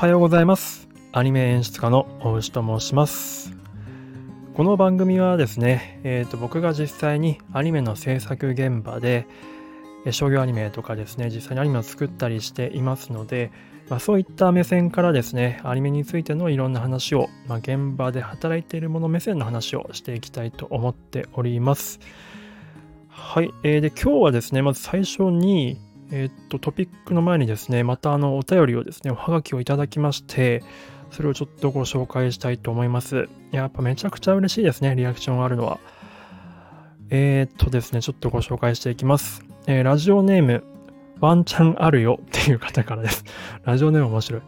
はようございます。アニメ演出家の大牛と申します。この番組はですね、えーと僕が実際にアニメの制作現場で商業アニメとかですね、実際にアニメを作ったりしていますので、まあ、そういった目線からですね、アニメについてのいろんな話を、まあ、現場で働いている者目線の話をしていきたいと思っております。はい。えーで、今日はですね、まず最初に、えーっと、トピックの前にですね、またあの、お便りをですね、おはがきをいただきまして、それをちょっとご紹介したいと思います。やっぱめちゃくちゃ嬉しいですね、リアクションがあるのは。えーっとですね、ちょっとご紹介していきます。えーラジオネーム、ワンチャンあるよっていう方からです。ラジオネーム面白い。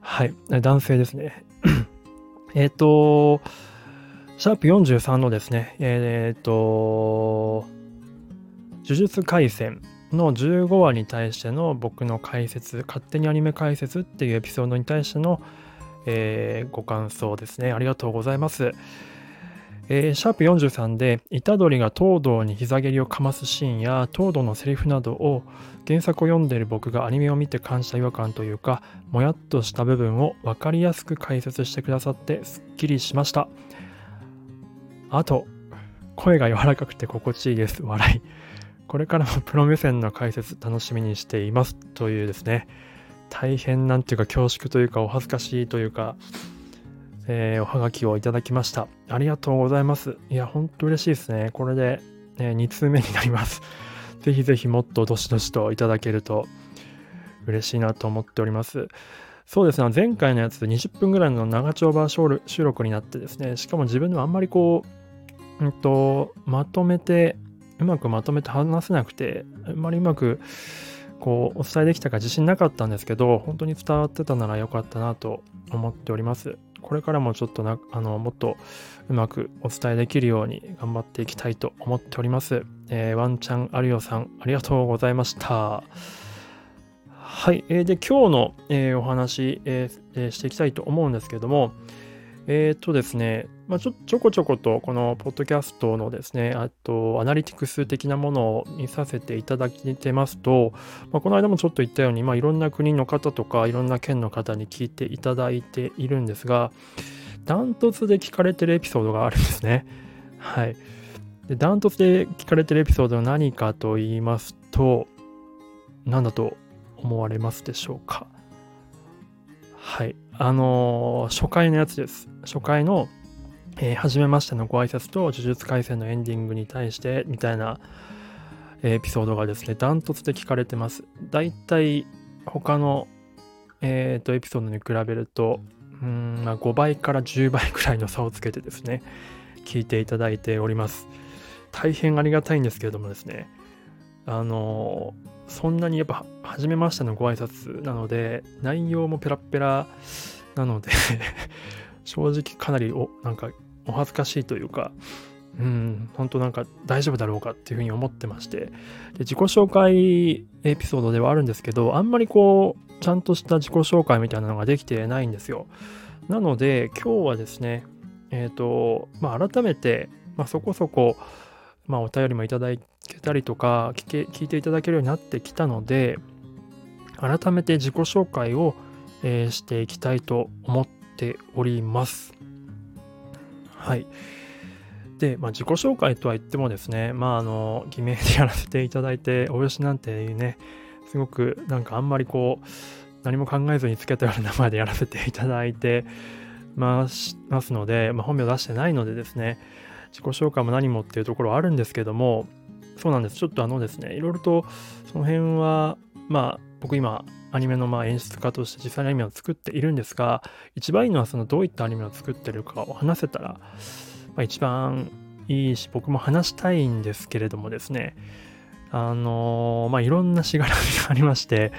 はい。男性ですね。えっと、シャープ43のですね、えーっと、呪術廻戦の15話に対しての僕の解説、勝手にアニメ解説っていうエピソードに対しての、えーご感想ですね。ありがとうございます。えーシャープ43で、虎杖が東堂に膝蹴りをかますシーンや、東堂のセリフなどを原作を読んでいる僕がアニメを見て感じた違和感というか、もやっとした部分を分かりやすく解説してくださってすっきりしました。あと、声が柔らかくて心地いいです。笑い。これからもプロ目線の解説楽しみにしています。というですね、大変なんていうか恐縮というかお恥ずかしいというか、えーおはがきをいただきました。ありがとうございます。いや、ほんと嬉しいですね。これで、え2通目になります。ぜひぜひもっとどしどしといただけると嬉しいなと思っております。そうですね、前回のやつで20分ぐらいの長丁場収録収録になってですね、しかも自分でもあんまりこう、うんと、まとめて、うまくまとめて話せなくて、あんまりうまくこうお伝えできたか自信なかったんですけど、本当に伝わってたならよかったなと思っております。これからもちょっとな、あの、もっとうまくお伝えできるように頑張っていきたいと思っております。えーワンチャンアリオさん、ありがとうございました。はい。えーで、今日の、えーお話、えーえーしていきたいと思うんですけども、えっ、とですね、まあ、ちょちょこちょことこのポッドキャストのですね、あとアナリティクス的なものを見させていただいてますと、まあ、この間もちょっと言ったように、まあ、いろんな国の方とかいろんな県の方に聞いていただいているんですが、ダントツで聞かれてるエピソードがあるんですね。はい。で、ダントツで聞かれてるエピソードは何かと言いますと、何だと思われますでしょうか？はい。あのー初回のやつです。初回の、えー初めましてのご挨拶と呪術廻戦のエンディングに対してみたいなエピソードがですね、ダントツで聞かれてます。だいたい他の、えーとエピソードに比べると、うんまあ、5倍から10倍くらいの差をつけてですね、聞いていただいております。大変ありがたいんですけれどもですね、あのーそんなにやっぱ、初めましてのご挨拶なので、内容もペラペラなので、正直かなりお、なんか、お恥ずかしいというか、うん、本当なんか大丈夫だろうかっていうふうに思ってまして、で自己紹介エピソードではあるんですけど、あんまりこう、ちゃんとした自己紹介みたいなのができてないんですよ。なので、今日はですね、えっ、と、まあ、改めて、まあ、そこそこ、まあ、お便りもいただいけたりとか聞け、聞いていただけるようになってきたので、改めて自己紹介を、えーしていきたいと思っております。はい。で、まあ、自己紹介とは言ってもですね、まあ、あの、偽名でやらせていただいて、およしなんていうね、すごくなんかあんまりこう、何も考えずにつけたような名前でやらせていただいてますますので、まあ、本名出してないのでですね、自己紹介も何もっていうところはあるんですけども、そうなんです。ちょっとあのですね、いろいろとその辺は、まあ、僕今、アニメのまあ演出家として実際にアニメを作っているんですが、一番いいのはそのどういったアニメを作ってるかを話せたら、まあ、一番いいし、僕も話したいんですけれどもですね、あのまあ、いろんなしがらみがありまして、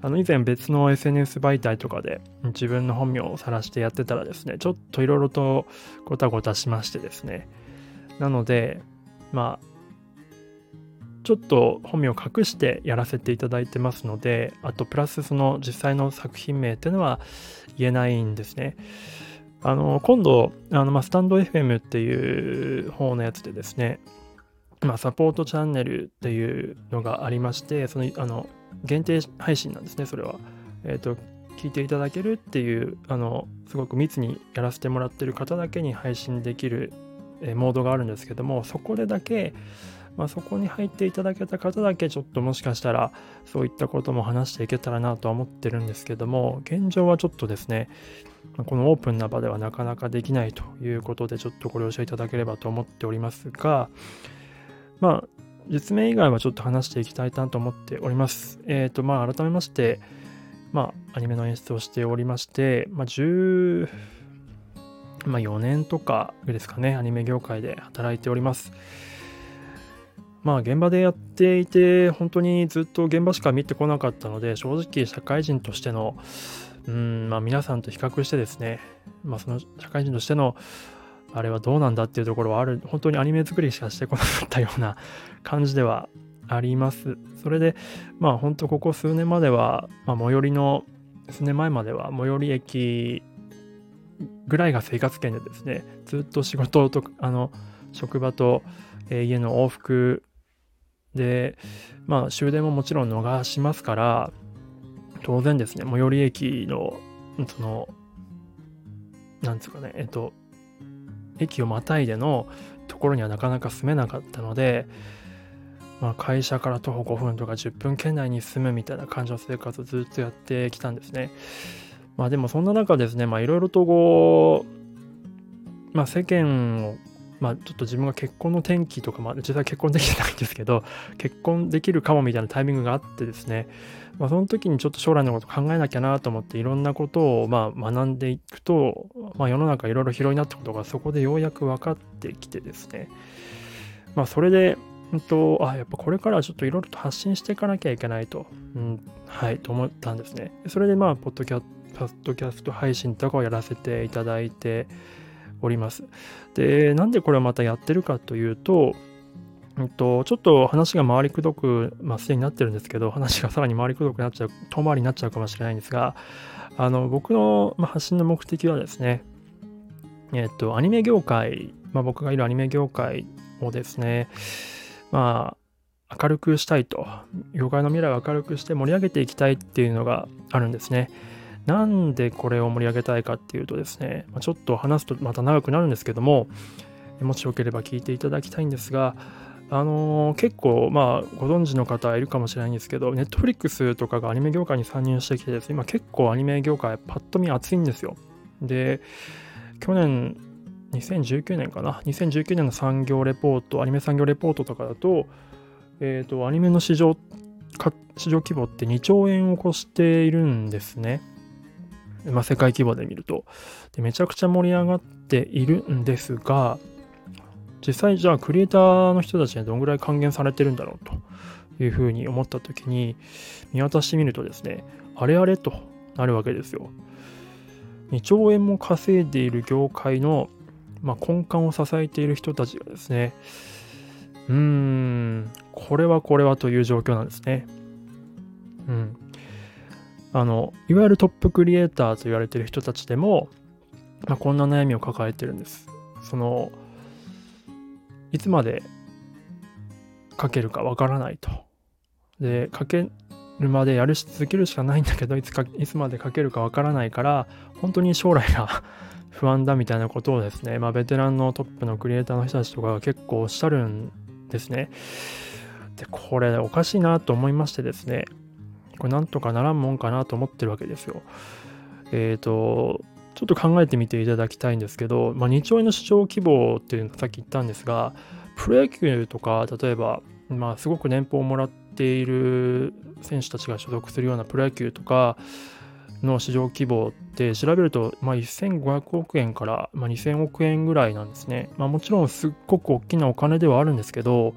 あの以前別の SNS 媒体とかで自分の本名を晒してやってたらですね、ちょっといろいろとごたごたしましてですね。なので、まあ、ちょっと本名を隠してやらせていただいてますので、あとプラスその実際の作品名っていうのは言えないんですね。あの、今度、あの、まあ、スタンド FM っていう方のやつでですね、まあ、サポートチャンネルっていうのがありまして、その、あの、限定配信なんですね、それは。えっ、と、聞いていただけるっていうあのすごく密にやらせてもらってる方だけに配信できる、モードがあるんですけどもそこでだけ、まあ、そこに入っていただけた方だけちょっともしかしたらそういったことも話していけたらなとは思ってるんですけども現状はちょっとですねこのオープンな場ではなかなかできないということでちょっとご了承いただければと思っておりますがまあ実名以外はちょっと話していきたいなと思っております。えっ、ー、とまあ改めましてまあ、アニメの演出をしておりまして、まあ、10、まあ、4年とかですかね、アニメ業界で働いております。まあ、現場でやっていて、本当にずっと現場しか見てこなかったので、正直、社会人としての、うん、まあ、皆さんと比較してですね、まあ、その社会人としての、あれはどうなんだっていうところはある、本当にアニメ作りしかしてこなかったような 感じではあります。それで、まあ本当ここ数年までは、まあ、最寄りの、数年前までは最寄り駅ぐらいが生活圏でですね、ずっと仕事と、あの、職場と、え、家の往復で、まあ終電ももちろん逃しますから、当然ですね、最寄り駅の、その、なんですかね、えっと、駅をまたいでのところにはなかなか住めなかったので、まあ、会社から徒歩5分とか10分圏内に住むみたいな感じの生活をずっとやってきたんですね。まあでもそんな中ですね、まあいろいろとこう、まあ世間を、まあちょっと自分が結婚の転機とか、まあ実際結婚できてないんですけど、結婚できるかもみたいなタイミングがあってですね、まあその時にちょっと将来のこと考えなきゃなと思っていろんなことをまあ学んでいくと、まあ世の中いろいろ広いなってことがそこでようやく分かってきてですね、まあそれで、うんと、あ、やっぱこれからはちょっといろいろと発信していかなきゃいけないと、うん、はい、と思ったんですね。それでまあ、ポッドキャスト配信とかをやらせていただいております。で、なんでこれをまたやってるかというと、うんと、ちょっと話が回りくどく、まあ、すでになってるんですけど、話がさらに回りくどくなっちゃう、遠回りになっちゃうかもしれないんですが、あの、僕の、まあ、発信の目的はですね、えっと、アニメ業界、まあ、僕がいるアニメ業界をですね、まあ、明るくしたいと、業界の未来を明るくして盛り上げていきたいっていうのがあるんですね。なんでこれを盛り上げたいかっていうとですね、ま、ちょっと話すとまた長くなるんですけども、もしよければ聞いていただきたいんですが、あのー、結構、まあ、ご存知の方いるかもしれないんですけど、ネットフリックスとかがアニメ業界に参入してきてですね、今結構アニメ業界パッと見熱いんですよ。で、去年2019年かな？2019年の産業レポートアニメ産業レポートとかだと,、えーと、アニメの市場市場規模って2兆円を超しているんですね。まあ、世界規模で見るとで。めちゃくちゃ盛り上がっているんですが、実際じゃあクリエイターの人たちにどんぐらい還元されてるんだろうというふうに思った時に見渡してみるとですね、あれあれとなるわけですよ。2兆円も稼いでいる業界のまあ、根幹を支えている人たちがですね、うーん、これはこれはという状況なんですね。うん。あの、いわゆるトップクリエイターと言われてる人たちでも、まあ、こんな悩みを抱えてるんです。その、いつまで書けるかわからないと。で、書けるまでやるし続けるしかないんだけど、いつか、いつまで書けるかわからないから、本当に将来が 不安だみたいなことをですね、まあ、ベテランのトップのクリエイターの人たちとかが結構おっしゃるんですね。で、これおかしいなと思いましてですね、これなんとかならんもんかなと思ってるわけですよ。えっ、ー、と、ちょっと考えてみていただきたいんですけど、まあ、2兆円の市場規模っていうのをさっき言ったんですが、プロ野球とか、例えば、まあ、すごく年俸をもらっている選手たちが所属するようなプロ野球とか、の市場規模って調べると、まあ、1500億円から、まあ、2000億円ぐらいなんですね。まあ、もちろんすっごく大きなお金ではあるんですけど、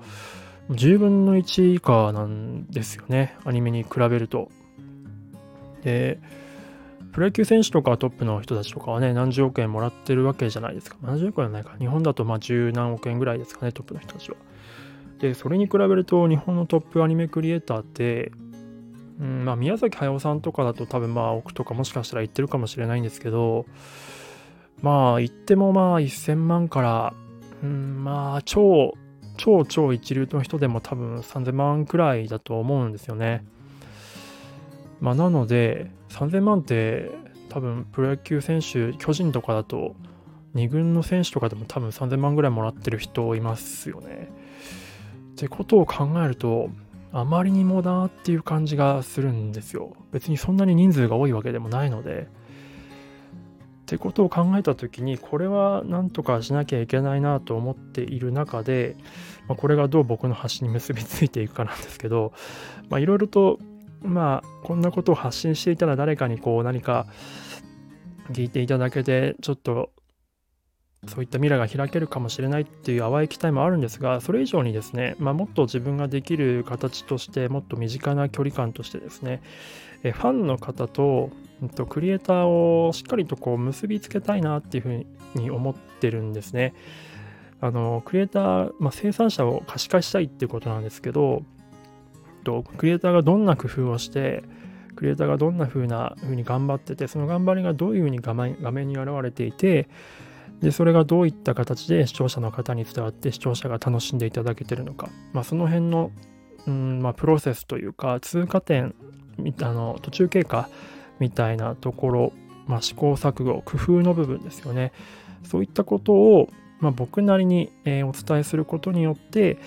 10分の1以下なんですよね。アニメに比べると。で、プロ野球選手とかトップの人たちとかはね、何十億円もらってるわけじゃないですか。何十億円はないか。日本だとまあ十何億円ぐらいですかね、トップの人たちは。で、それに比べると日本のトップアニメクリエイターって、うんまあ、宮崎駿さんとかだと多分まあ億とかもしかしたら言ってるかもしれないんですけどまあ言ってもまあ1000万から、うん、まあ超超超一流の人でも多分3000万くらいだと思うんですよね。まあ、なので、3000万って多分プロ野球選手、巨人とかだと、2軍の選手とかでも多分3000万ぐらいもらってる人いますよね。ってことを考えると、あまりにもなっていう感じがするんですよ。別にそんなに人数が多いわけでもないので。ってことを考えた時にこれはなんとかしなきゃいけないなと思っている中で、まあ、これがどう僕の発信に結びついていくかなんですけどいろいろとまあこんなことを発信していたら誰かにこう何か聞いていただけてちょっとそういった未来が開けるかもしれないっていう淡い期待もあるんですが、それ以上にですね、まあ、もっと自分ができる形として、もっと身近な距離感としてですね、えファンの方と、えっと、クリエイターをしっかりとこう結びつけたいなっていうふうに思ってるんですね。あの、クリエイター、まあ、生産者を可視化したいっていうことなんですけど、とクリエイターがどんな工夫をして、クリエイターがどんな風な風に頑張ってて、その頑張りがどういう風に画面画面に現れていて、で、それがどういった形で視聴者の方に伝わって視聴者が楽しんでいただけてるのか、まあ、その辺の、うんまあ、プロセスというか、通過点、あの途中経過みたいなところ、まあ、試行錯誤、工夫の部分ですよね。そういったことを、まあ、僕なりに、え、お伝えすることによって、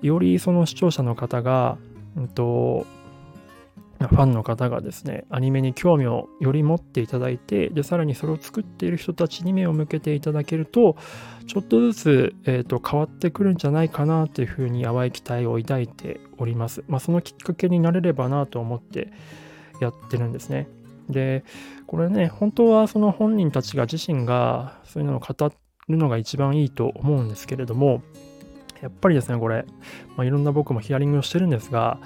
よりその視聴者の方が、うんとファンの方がですね、アニメに興味をより持っていただいて、で、さらにそれを作っている人たちに目を向けていただけると、ちょっとずつ、えーと、変わってくるんじゃないかなというふうに淡い期待を抱いております。まあ、そのきっかけになれればなと思ってやってるんですね。で、これね、本当はその本人たちが自身がそういうのを語るのが一番いいと思うんですけれども、やっぱりですね、これ、まあ、いろんな僕もヒアリングをしてるんですが、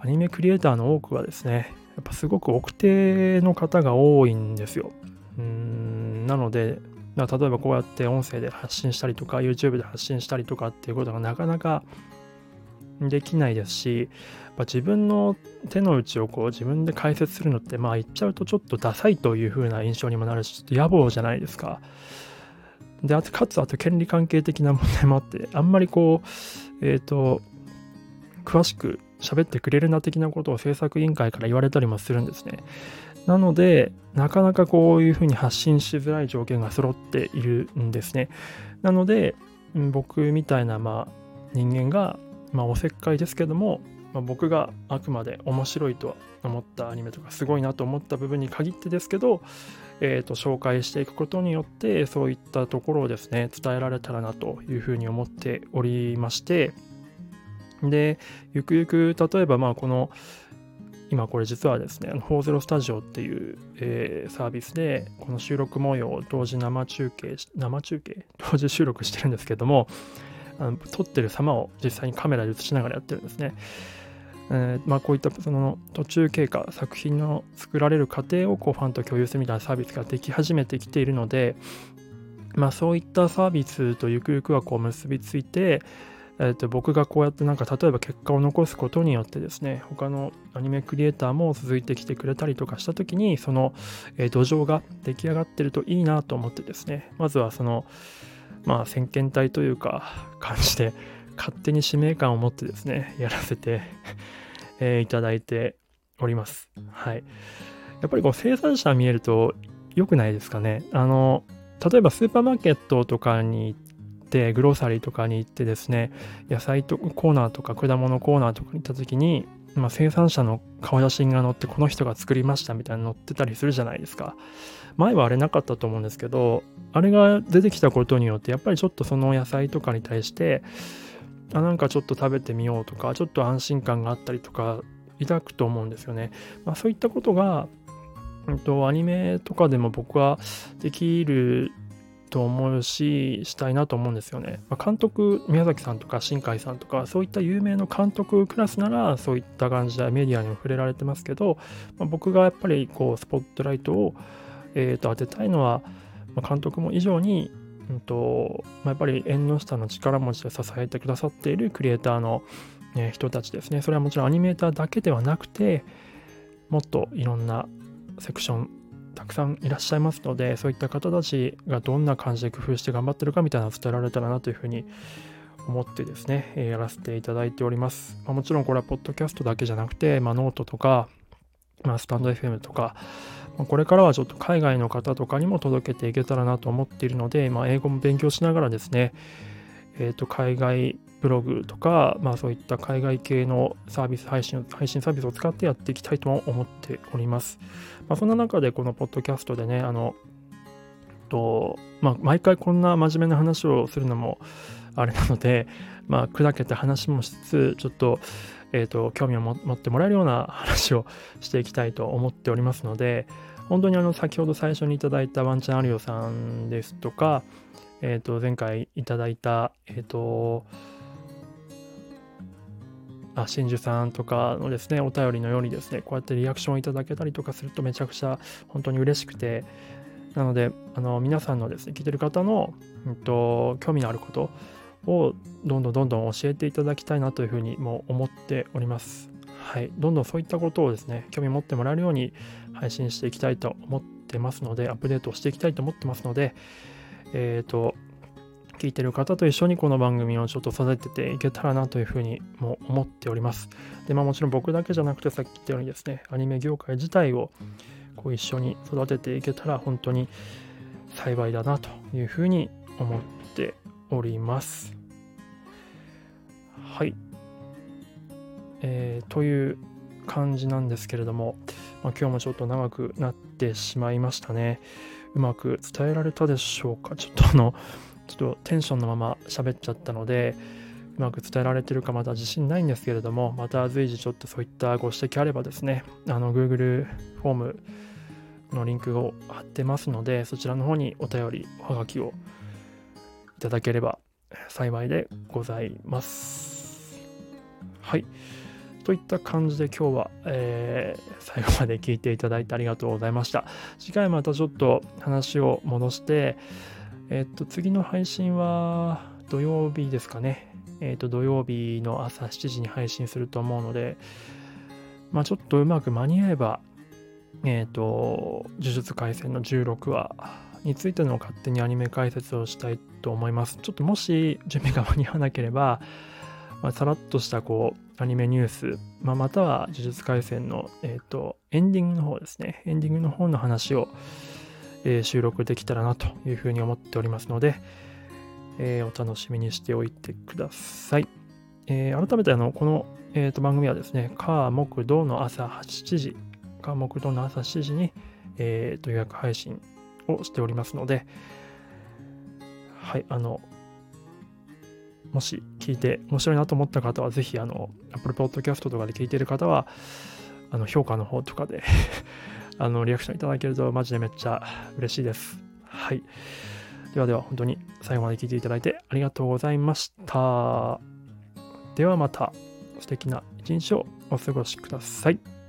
アニメクリエイターの多くはですね、やっぱすごく奥手の方が多いんですよ。うんなので、例えばこうやって音声で発信したりとか、YouTube で発信したりとかっていうことがなかなかできないですし、ま自分の手の内をこう自分で解説するのって、まあ言っちゃうとちょっとダサいという風な印象にもなるし、ちょっと野暮じゃないですか。で、あと、かつ、あと権利関係的な問題もあって、あんまりこう、えっ、ー、と、詳しく喋ってくれるな的なことを制作委員会から言われたりもするんですね。なので、なかなかこういうふうに発信しづらい条件が揃っているんですね。なので、僕みたいなまあ人間が、まあ、おせっかいですけども、まあ、僕があくまで面白いと思ったアニメとかすごいなと思った部分に限ってですけど、えー、と紹介していくことによってそういったところをですね伝えられたらなというふうに思っておりましてで、ゆくゆく、例えば、まあ、この、今これ実はですね、40スタジオっていう、えー、サービスで、この収録模様を同時生中継、生中継？同時収録してるんですけども、あの撮ってる様を実際にカメラで映しながらやってるんですね。えー、まあ、こういったその途中経過、作品の作られる過程をこうファンと共有するみたいなサービスができ始めてきているので、まあ、そういったサービスとゆくゆくはこう結びついて、えー、と僕がこうやってなんか例えば結果を残すことによってですね他のアニメクリエイターも続いてきてくれたりとかした時にその、土壌が出来上がってるといいなと思ってですねまずはそのまあ先見体というか感じで勝手に使命感を持ってですねやらせて、いただいております。はい。やっぱりこう生産者見えると良くないですかね。あの例えばスーパーマーケットとかに行ってグローサリーとかに行ってですね野菜とコーナーとか果物コーナーとかに行った時に、まあ、生産者の顔写真が載ってこの人が作りましたみたいなの載ってたりするじゃないですか。前はあれなかったと思うんですけどあれが出てきたことによってやっぱりちょっとその野菜とかに対してあなんかちょっと食べてみようとかちょっと安心感があったりとか抱くと思うんですよね、まあ、そういったことがうんと、アニメとかでも僕はできると思うし、したいなと思うんですよね。まあ、監督、宮崎さんとか新海さんとか、そういった有名な監督クラスなら、そういった感じでメディアにも触れられてますけど、まあ、僕がやっぱりこう、スポットライトを、えー、と当てたいのは、まあ、監督も以上に、うんとまあ、やっぱり縁の下の力持ちで支えてくださっているクリエイターの、ね、人たちですね。それはもちろんアニメーターだけではなくて、もっといろんなセクションたくさんいらっしゃいますのでそういった方たちがどんな感じで工夫して頑張ってるかみたいなのを伝えられたらなというふうに思ってですね、えやらせていただいております。まあ、もちろんこれはポッドキャストだけじゃなくて、まあ、ノートとか、まあ、 stand FM とかま、これからはちょっと海外の方とかにも届けていけたらなと思っているので、まあ、英語も勉強しながらですね、えー、と海外ブログとか、まあ、そういった海外系のサービス配信、配信サービスを使ってやっていきたいと思っております。まあ、そんな中でこのポッドキャストでね、あの、と、まあ、毎回こんな真面目な話をするのもあれなので、まあ、砕けた話もしつつ、ちょっと、えっ、ー、と、興味を持ってもらえるような話をしていきたいと思っておりますので、本当にあの、先ほど最初にいただいたワンチャンアリオさんですとか、えっ、ー、と、前回いただいた、えっ、ー、と、あ、真珠さんとかのですね、お便りのようにですね、こうやってリアクションをいただけたりとかするとめちゃくちゃ本当に嬉しくて、なので、あの皆さんのですね、聞いてる方の、うんと、興味のあることをどんどんどんどん教えていただきたいなというふうにも思っております。はい。どんどんそういったことをですね、興味持ってもらえるように配信していきたいと思ってますので、アップデートしていきたいと思ってますので、えっ、ー、と、聞いてる方と一緒にこの番組をちょっと育てていけたらなというふうにも思っております。で、まあもちろん僕だけじゃなくてさっき言ったようにですね、アニメ業界自体をこう一緒に育てていけたら本当に幸いだなというふうに思っております。はい。えー、という感じなんですけれども、まあ、今日もちょっと長くなってしまいましたね。うまく伝えられたでしょうか？ちょっとあの、ちょっとテンションのまま喋っちゃったので、うまく伝えられてるかまだ自信ないんですけれども、また随時ちょっとそういったご指摘あればですね、あの Google フォームのリンクを貼ってますので、そちらの方にお便り、おはがきをただければ幸いでございます。はい。といった感じで今日は、えー、最後まで聞いていただいてありがとうございました。次回またちょっと話を戻して、えっと、次の配信は土曜日ですかね。えっと、土曜日の朝7時に配信すると思うので、まあちょっとうまく間に合えば、えっと、呪術廻戦の16話についての勝手にアニメ解説をしたいと思います。ちょっともし準備が間に合わなければ、まあ、さらっとしたこうアニメニュース、まあ、または呪術廻戦の、えーとエンディングの方ですね。エンディングの方の話を、えー、収録できたらなというふうに思っておりますので、えー、お楽しみにしておいてください。えー、改めてあのこの、えー、と番組はですね、火、木、土の朝7時、火、木、土の朝7時に、えー、と予約配信をしておりますので、はい、あの、もし聞いて面白いなと思った方は、ぜひ、あの、Apple Podcast とかで聞いている方は、あの、評価の方とかで あの、リアクションいただけるとマジでめっちゃ嬉しいです。はい。ではでは、本当に最後まで聞いていただいてありがとうございました。ではまた素敵な一日をお過ごしください。